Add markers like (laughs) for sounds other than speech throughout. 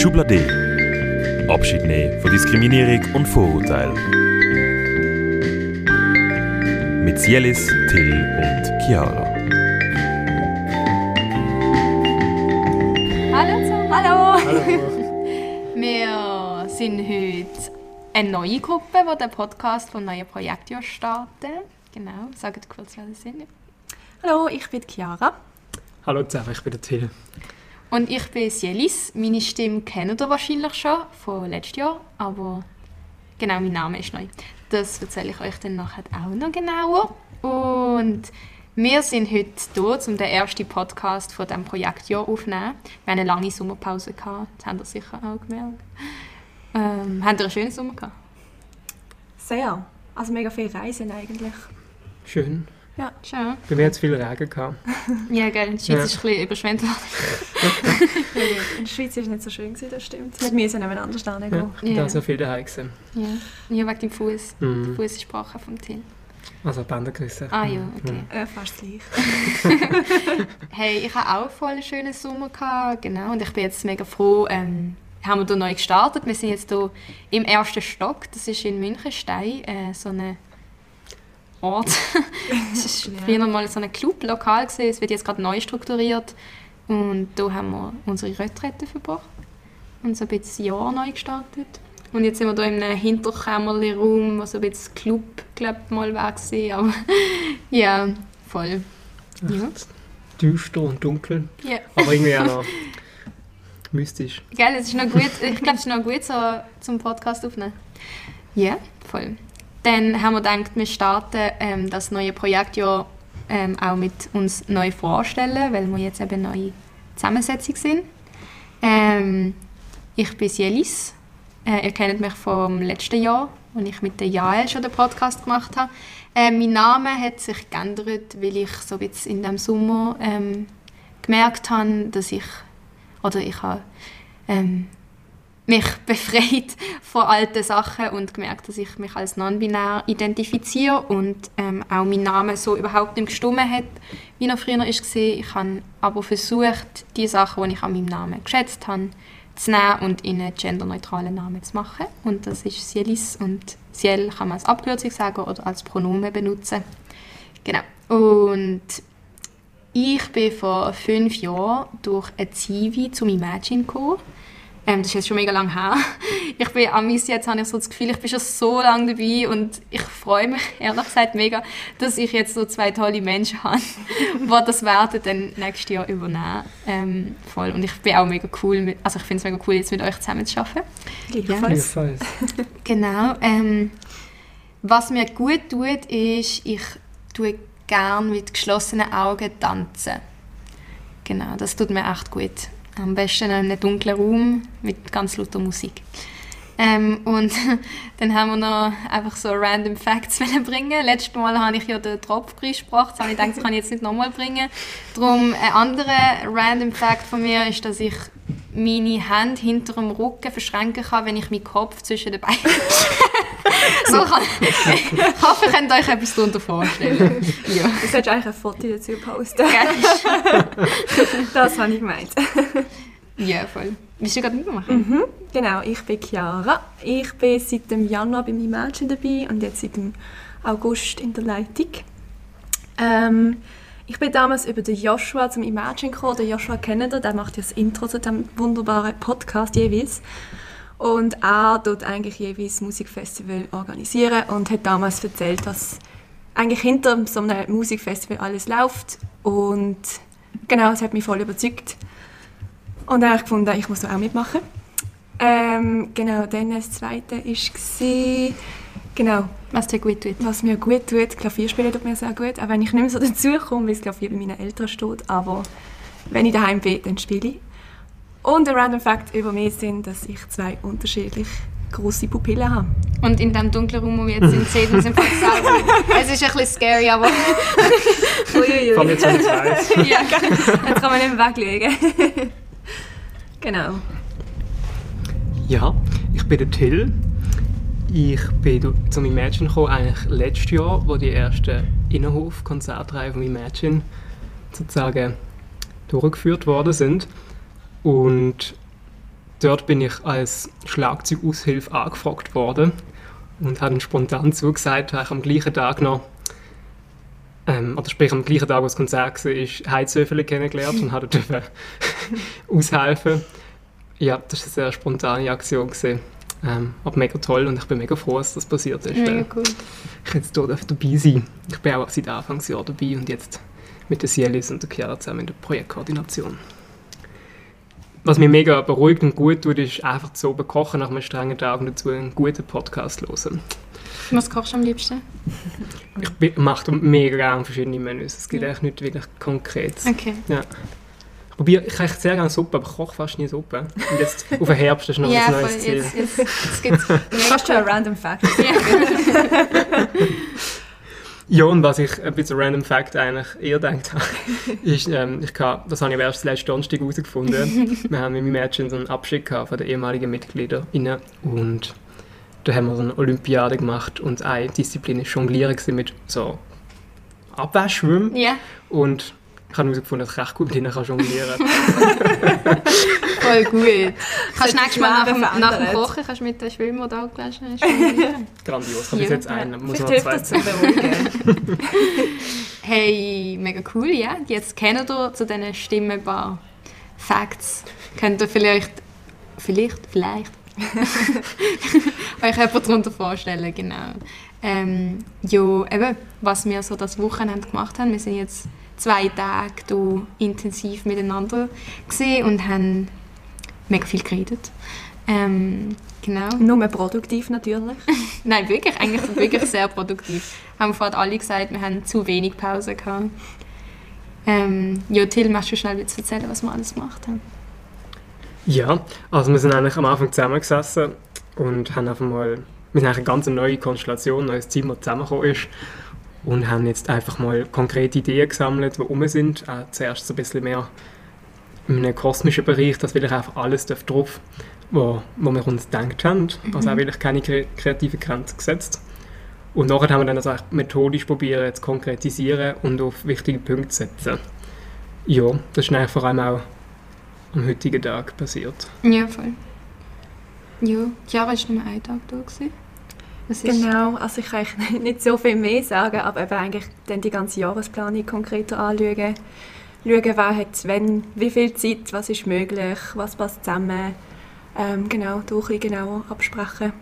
Schublade. Abschied nehmen von Diskriminierung und Vorurteil. Mit Sielis, Till und Chiara. Hallo zusammen. Hallo. (laughs) Wir sind heute eine neue Gruppe, die den Podcast vom neuen Projektjahr starten. Genau, sagt kurz, wer das sind. Hallo, ich bin Chiara. Hallo zusammen, ich bin der Till. Und ich bin Sielis. Meine Stimme kennt ihr wahrscheinlich schon von letztes Jahr, aber genau, mein Name ist neu. Das erzähle ich euch dann nachher auch noch genauer. Und wir sind heute hier, um den ersten Podcast von diesem Projektjahr aufzunehmen. Wir hatten eine lange Sommerpause. Gehabt. Das habt ihr sicher auch gemerkt. Ähm, habt ihr einen schönen Sommer gehabt? Sehr. Also mega viel Reisen eigentlich. Schön. Ja. Schön. Bei mir hat es viel Regen gehabt. (laughs) Ja, gell. Die Schweiz Ja. ist ein bisschen überschwemmt (laughs) worden. In der Schweiz war es nicht so schön, gewesen, das stimmt. Wir müssen nebeneinander stehen Ja. gehen. Und Ja. da so viel daheim gewesen. Ja, ja wegen dem Fuß. Der Mhm. Fuß ist gebrochen vom Till. Also Bänder gerissen. Ah ja, okay. Äh, fast gleich. (laughs) Hey, ich hatte auch voll einen schönen Sommer. Gehabt, genau. Und ich bin jetzt mega froh, ähm, haben wir hier neu gestartet. Wir sind jetzt hier im ersten Stock. Das ist in Münchenstein, äh, so ein Ort. (laughs) Es war früher mal so ein Club-Lokal. Es wird jetzt gerade neu strukturiert. Und da haben wir unsere Retrette verbracht. Und so ein bisschen das Jahr neu gestartet. Und jetzt sind wir hier in einem Hinterkämmerli-Raum, wo so ein bisschen Club, glaub, mal war. Aber (laughs) ja, voll. Ja. Düster und dunkel. Ja. Aber irgendwie auch noch (laughs) mystisch. Gell, es ist noch gut, ich glaube, es ist noch gut so zum Podcast aufnehmen. Ja, voll. Dann haben wir gedacht, wir starten ähm, das neue Projekt ja ähm, auch mit uns neu vorstellen, weil wir jetzt eben neue Zusammensetzung sind. Ähm, ich bin Sielis. Äh, ihr kennt mich vom letzten Jahr, als ich mit der Jael schon den Podcast gemacht habe. Äh, mein Name hat sich geändert, weil ich so bisschen in dem Sommer ähm, gemerkt habe, dass ich oder ich habe ähm, mich (laughs) befreit von alten Sachen und gemerkt, dass ich mich als non-binär identifiziere und ähm, auch mein Name so überhaupt nicht gestimmt hat, wie er früher war. Ich habe aber versucht, die Sachen, die ich an meinem Namen geschätzt habe, zu nehmen und in einen genderneutralen Namen zu machen. Und das ist Sielis und Siel kann man als Abkürzung sagen oder als Pronomen benutzen. Genau. Und ich bin vor fünf Jahren durch ein Zivi zum Imagine gekommen. Ähm, das ist jetzt schon mega lange her. Ich bin amis jetzt habe ich so das Gefühl, ich bin schon so lange dabei und ich freue mich ehrlich gesagt mega, dass ich jetzt so zwei tolle Menschen (laughs) habe, die das werden dann nächstes Jahr übernehmen. Ähm, voll. Und ich bin auch mega cool, mit, also ich finde es mega cool, jetzt mit euch zusammen zu arbeiten. Gleichfalls. Jedenfalls. Genau. Ähm, was mir gut tut, ist, ich tue gerne mit geschlossenen Augen tanzen. Genau, das tut mir echt gut. Am besten in einem dunklen Raum mit ganz lauter Musik. Ähm, und (laughs) dann haben wir noch einfach so random Facts (laughs) bringen. Letztes Mal habe ich ja den Tropf gesprochen, das habe ich gedacht, das kann ich jetzt nicht nochmal bringen. Darum ein anderer random Fact von mir ist, dass ich meine Hände hinter dem Rücken verschränken kann, wenn ich meinen Kopf zwischen den Beinen (laughs) so kann. Ich hoffe, ihr könnt euch etwas darunter vorstellen. Ja. Du solltest eigentlich ein Foto dazu posten. Gell? (laughs) Das habe ich gemeint. Ja, voll. Willst du gerade mitmachen? Mhm. Genau, ich bin Chiara. Ich bin seit dem Januar beim Imagine dabei und jetzt seit dem August in der Leitung. Ähm, ich bin damals über den Joshua zum Imagine gekommen. Der Joshua kennt ihr, der macht ja das Intro zu diesem wunderbaren Podcast jeweils. Und er tut eigentlich jeweils Musikfestival organisieren und hat damals erzählt, was eigentlich hinter so einem Musikfestival alles läuft. Und genau, es hat mich voll überzeugt. Und dann habe ich gefunden, ich muss da auch mitmachen. Ähm, genau, dann das zweite war, genau, Was dir gut tut. was mir gut tut, Klavier spielen tut mir sehr gut, auch wenn ich nicht mehr so (laughs) dazukomme, weil das Klavier bei meinen Eltern steht, aber wenn ich daheim bin, dann spiele ich. Und ein random Fact über mich sind, dass ich zwei unterschiedlich große Pupillen habe. Und in dem dunklen Raum, wo wir jetzt sind, sehen wir uns im Fall selber. Es ist ein bisschen scary, aber Uiuiui. Allem jetzt, wenn ich (laughs) ja. Jetzt kann man nicht mehr weglegen. (laughs) genau. Ja, ich bin der Till. Ich bin zum Imagine gekommen, eigentlich letztes Jahr, wo die ersten Innenhof-Konzertreihe vom Imagine sozusagen durchgeführt worden sind. Und dort bin ich als Schlagzeugaushilfe angefragt worden und habe spontan zugesagt, habe ich am gleichen Tag noch, ähm, oder sprich am gleichen Tag, wo das Konzert war, Heizöfele kennengelernt und habe dort (laughs) aushelfen. Ja, das war eine sehr spontane Aktion. Gewesen. Ähm, aber mega toll und ich bin mega froh, dass das passiert ist. Mega cool. Ich jetzt hier dabei sein. Ich bin auch seit Anfangsjahr dabei und jetzt mit der Cielis und der Chiara zusammen in der Projektkoordination. Was mich mega beruhigt und gut tut, ist einfach so bekochen nach einem strengen Tag und dazu einen guten Podcast hören. Was kochst du am liebsten? Ich mache mega gerne verschiedene Menüs. Es gibt echt nicht wirklich Konkretes. Okay. Ich probiere, ich koche sehr gerne Suppe, aber ich koche fast nie Suppe. Und jetzt auf den Herbst ist noch Ja, ein neues Ziel. Jetzt, jetzt, jetzt gibt's (laughs) Fast schon ein random Fact. (laughs) (laughs) Ja, und was ich ein bisschen random Fact eigentlich eher gedacht habe, (laughs) ist, ähm, ich kann, das habe ich erst letzten Donnerstag herausgefunden. (laughs) wir haben mit meinem Mädchen so einen Abschied gehabt von den ehemaligen MitgliederInnen und da haben wir so eine Olympiade gemacht und eine Disziplin war Jonglieren mit so Abwaschschwimmen Ja, und ich habe herausgefunden, dass ich recht gut mit ihnen kann jonglieren (laughs) voll gut. Kannst du nächstes Mal nach nach dem. Kochen kannst du mit oder Augenlaschen schwimmen? (laughs) Grandios, ich habe bis Ja. jetzt einen, muss noch hilft zwei das zu beruhigen. (laughs) Hey, mega cool, ja. Jetzt kennt ihr zu diesen Stimmen ein paar Facts. Könnt ihr vielleicht, vielleicht, vielleicht euch jemand darunter vorstellen, genau. Ähm, ja, eben, was wir so das Wochenende gemacht haben. Wir sind jetzt zwei Tage hier intensiv miteinander gesehen und haben mega viel geredet. Ähm, genau. Nur produktiv natürlich. (laughs) Nein, wirklich, eigentlich wirklich sehr produktiv. Haben vorhin alle gesagt, wir haben zu wenig Pause gehabt. Ähm, ja, Till, möchtest du schnell jetzt erzählen, was wir alles gemacht haben? Ja, also wir sind eigentlich am Anfang zusammengesessen und haben einfach mal, wir sind eigentlich eine ganz neue Konstellation, ein neues Team, das zusammengekommen ist und haben jetzt einfach mal konkrete Ideen gesammelt, die rum sind. Auch zuerst so ein bisschen mehr in einem kosmischen Bereich, dass wirklich einfach alles drauf, wo, wo wir uns gedacht haben, also auch wirklich keine kre kreative Grenzen gesetzt. Und nachher haben wir dann also auch methodisch probieren zu konkretisieren und auf wichtige Punkte zu setzen. Ja, das ist eigentlich vor allem auch am heutigen Tag passiert. Ja, voll. Ja, Chiara war nur ein Tag da. Gewesen. Genau, also ich kann eigentlich (laughs) nicht so viel mehr sagen, aber eben eigentlich dann die ganze Jahresplanung konkreter anschauen. Schauen, wer hat wenn, wie viel Zeit, was ist möglich, was passt zusammen. Ähm, genau, da ein bisschen genauer absprechen.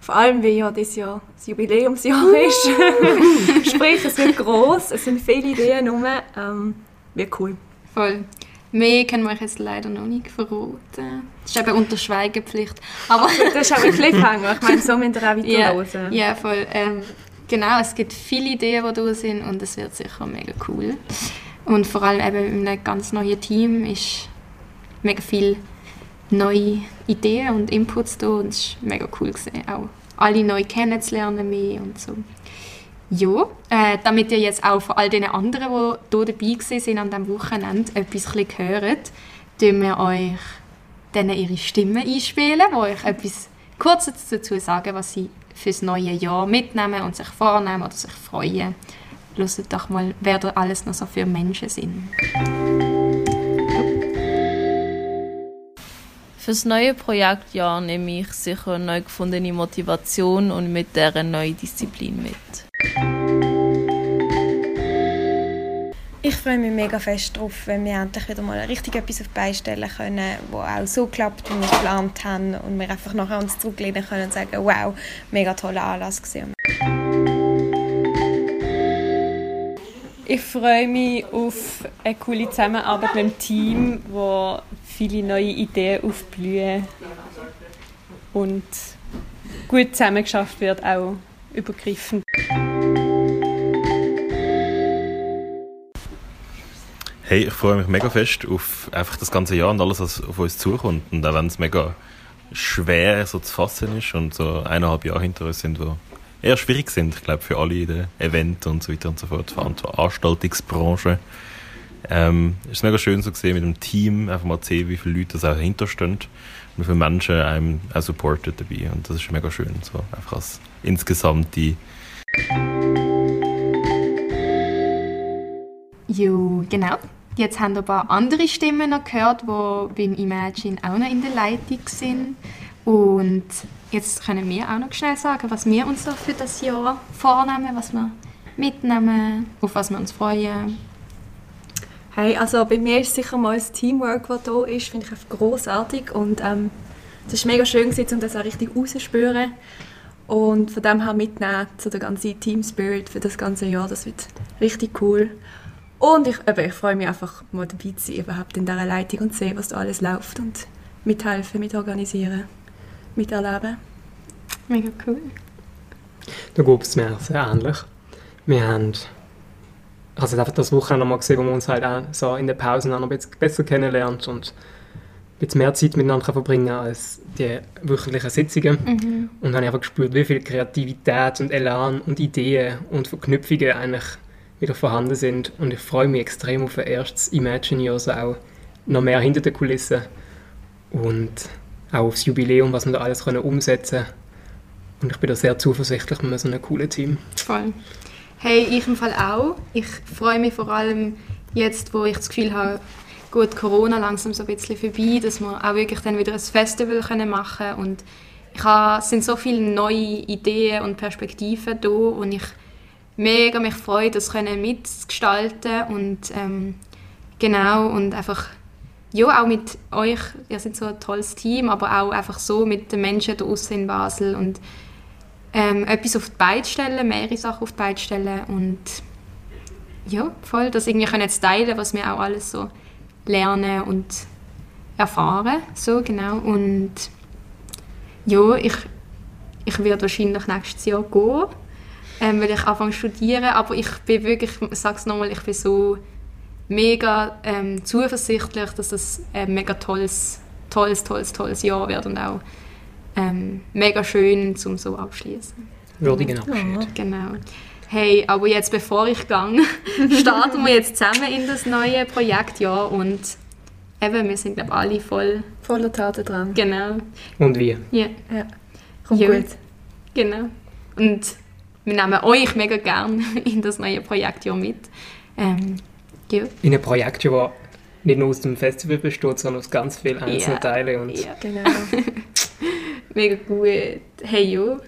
Vor allem, weil ja dieses Jahr das Jubiläumsjahr ist. (laughs) Sprich, es wird gross, es sind viele Ideen rum. Ähm, wird cool. Voll. Mehr können wir euch jetzt leider noch nicht verraten. Das ist eben unter Schweigepflicht. Aber Das ist auch ein Cliffhanger. Ich meine, so müsst ihr auch Ja, weiterhören. ja, voll. Ähm, genau, es gibt viele Ideen, die da sind und es wird sicher mega cool. Und vor allem eben in einem ganz neuen Team ist mega viel neue Ideen und Inputs da und es war mega cool gewesen, auch alle neu kennenzulernen mehr und so. Ja, äh, damit ihr jetzt auch von all den anderen, die hier dabei sind an diesem Wochenende, etwas hört, tun wir euch denen ihre Stimmen einspielen, die euch etwas Kurzes dazu sagen, was sie fürs neue Jahr mitnehmen und sich vornehmen oder sich freuen. Hört doch mal, wer da alles noch so für Menschen sind. Fürs neue Projektjahr nehme ich sicher neu gefundene Motivation und mit der eine neue Disziplin mit. Ich freue mich mega fest drauf, wenn wir endlich wieder mal richtig etwas auf die Beine stellen können, wo auch so klappt, wie wir es geplant haben und wir einfach nachher uns zurücklehnen können und sagen, wow, mega toller Anlass gewesen. Ich freue mich auf eine coole Zusammenarbeit mit dem Team, wo viele neue Ideen aufblühen und gut zusammengeschafft wird, auch übergreifend. Hey, ich freue mich mega fest auf einfach das ganze Jahr und alles, was auf uns zukommt. Und auch wenn es mega schwer so zu fassen ist und so eineinhalb Jahre hinter uns sind, wo eher schwierig sind, ich glaube, für alle in den Event und so weiter und so fort, die Veranstaltungsbranche. Ähm, es ist mega schön so gesehen mit dem Team, einfach mal zu sehen, wie viele Leute da auch hinterstehen und wie viele Menschen einem auch supporten dabei. Und das ist mega schön, so einfach als insgesamte Jo, genau. Jetzt haben wir ein paar andere Stimmen noch gehört, die beim Imagine auch noch in der Leitung sind. Und jetzt können wir auch noch schnell sagen, was wir uns so für das Jahr vornehmen, was wir mitnehmen, auf was wir uns freuen. Hey, also bei mir ist sicher mal das Teamwork, das da ist, finde ich einfach großartig und ähm, es ist mega schön um das auch richtig rauszuspüren und von dem her mitnehmen, so der ganze Team Spirit für das ganze Jahr, das wird richtig cool. Und ich, eben, ich freue mich einfach mal dabei zu sein, überhaupt in dieser Leitung und zu sehen, was da alles läuft und mithelfen, mitorganisieren, miterleben. Mega cool. Da geht es mir sehr ähnlich. Wir haben also einfach das Wochenende mal gesehen, wo man uns halt auch so in der Pause noch ein bisschen besser kennenlernt und ein bisschen mehr Zeit miteinander verbringen als die wöchentlichen Sitzungen. Mhm. Und dann habe ich einfach gespürt, wie viel Kreativität und Elan und Ideen und Verknüpfungen eigentlich wieder vorhanden sind. Und ich freue mich extrem auf ein erstes Imagine Years auch noch mehr hinter den Kulissen und auch aufs Jubiläum, was wir da alles können umsetzen können. Und ich bin da sehr zuversichtlich mit so einem coolen Team. Voll. Hey, ich im Fall auch. Ich freue mich vor allem jetzt, wo ich das Gefühl habe, gut, Corona langsam so ein bisschen vorbei, dass wir auch wirklich dann wieder ein Festival machen können. Und ich habe, es sind so viele neue Ideen und Perspektiven da und ich mega mich freue, das können mitgestalten und ähm, genau und einfach ja, auch mit euch, ihr seid so ein tolles Team, aber auch einfach so mit den Menschen draußen in Basel und ähm, etwas auf die Beine stellen, mehrere Sachen auf die Beine stellen und ja, voll, das irgendwie können jetzt teilen, was wir auch alles so lernen und erfahren, so genau und ja, ich, ich werde wahrscheinlich nächstes Jahr gehen, ähm, weil ich anfange zu studieren, aber ich bin wirklich, ich sage es nochmal, ich bin so mega ähm, zuversichtlich, dass es ein mega tolles, tolles, tolles, tolles Jahr wird und auch ähm, mega schön zum so abschließen. Würdigen Abschied. Genau. Hey, aber jetzt bevor ich gehe, (laughs) starten wir jetzt zusammen in das neue Projektjahr und eben, wir sind glaube alle voll, Voller Taten dran. genau, Und wir. ja, Kommt Ja. gut. genau. Und wir nehmen euch mega gern (laughs) in das neue Projektjahr mit. Ähm, ja. In einem Projekt, das nicht nur aus dem Festival besteht, sondern aus ganz vielen einzelnen Ja. Teilen. Und ja, Genau. (laughs) mega gut. Hey, jo,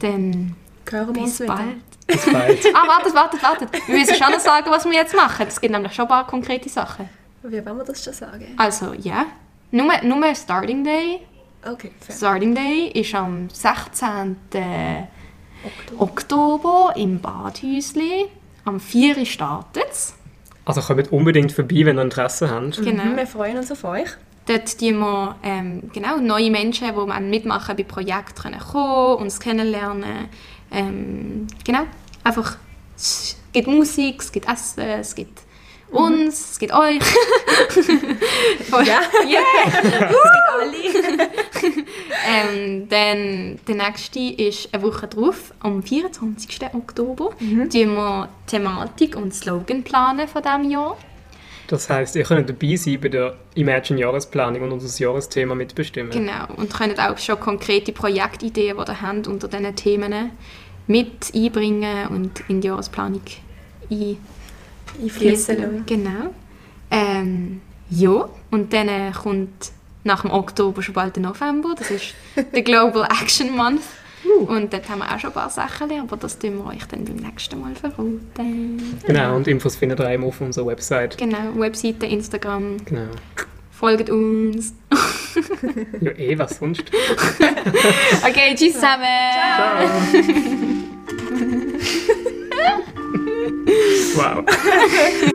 dann Hören wir uns wieder. bald. bis bald. (laughs) Ah, wartet, wartet, wartet. Wir müssen schon noch sagen, was wir jetzt machen. Es gibt nämlich schon ein paar konkrete Sachen. Wie wollen wir das schon sagen? Also, ja. Nur, nur Starting Day. Okay, fair. Starting Day ist am 16. Oktober im Badhäusli. Am 4. Uhr startet es. Also kommt unbedingt vorbei, wenn ihr Interesse habt. Genau. Mhm, wir freuen uns auf euch. Dort die wir ähm, genau, neue Menschen, die man mitmachen bei Projekten, können kommen, uns kennenlernen. Ähm, genau, einfach, es gibt Musik, es gibt Essen, es gibt uns, es gibt euch. (laughs) ja. (laughs) Yeah. (laughs) ähm, dann der nächste ist eine Woche drauf, am 24. Oktober. Mhm. wir die Thematik und Slogan planen von diesem Jahr. Das heisst, ihr könnt dabei sein bei der Imagine Jahresplanung und unser Jahresthema mitbestimmen. Genau, und könnt auch schon konkrete Projektideen, die ihr habt, unter diesen Themen mit einbringen und in die Jahresplanung ein Einfließen. Genau. Ähm, ja, und dann äh, kommt nach dem Oktober schon bald der November. Das ist der Global Action Month. Und dort haben wir auch schon ein paar Sachen, aber das tun wir euch dann beim nächsten Mal verraten. Genau, und Infos findet ihr immer auf unserer Website. Genau, Webseite, Instagram, Genau. folgt uns. Ja, eh, was sonst? (laughs) Okay, tschüss zusammen. Wow. (laughs)